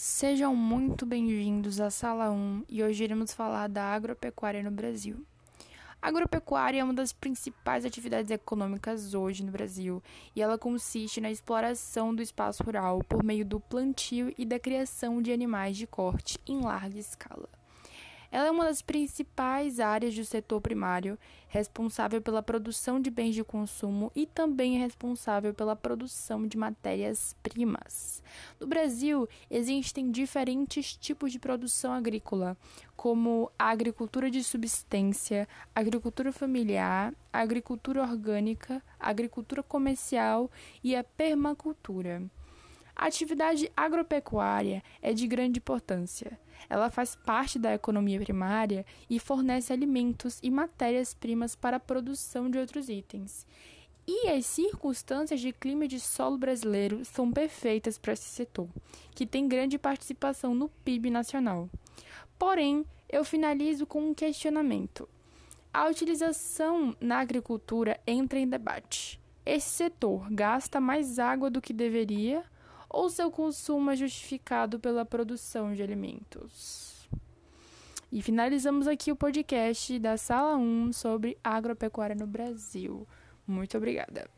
Sejam muito bem-vindos à Sala 1 e hoje iremos falar da agropecuária no Brasil. A agropecuária é uma das principais atividades econômicas hoje no Brasil e ela consiste na exploração do espaço rural por meio do plantio e da criação de animais de corte em larga escala. Ela é uma das principais áreas do setor primário, responsável pela produção de bens de consumo e também é responsável pela produção de matérias-primas. No Brasil, existem diferentes tipos de produção agrícola, como a agricultura de subsistência, agricultura familiar, agricultura orgânica, agricultura comercial e a permacultura. A atividade agropecuária é de grande importância. Ela faz parte da economia primária e fornece alimentos e matérias-primas para a produção de outros itens. E as circunstâncias de clima e de solo brasileiro são perfeitas para esse setor, que tem grande participação no PIB nacional. Porém, eu finalizo com um questionamento. A utilização na agricultura entra em debate. Esse setor gasta mais água do que deveria ou seu consumo é justificado pela produção de alimentos. E finalizamos aqui o podcast da Sala 1 sobre agropecuária no Brasil. Muito obrigada.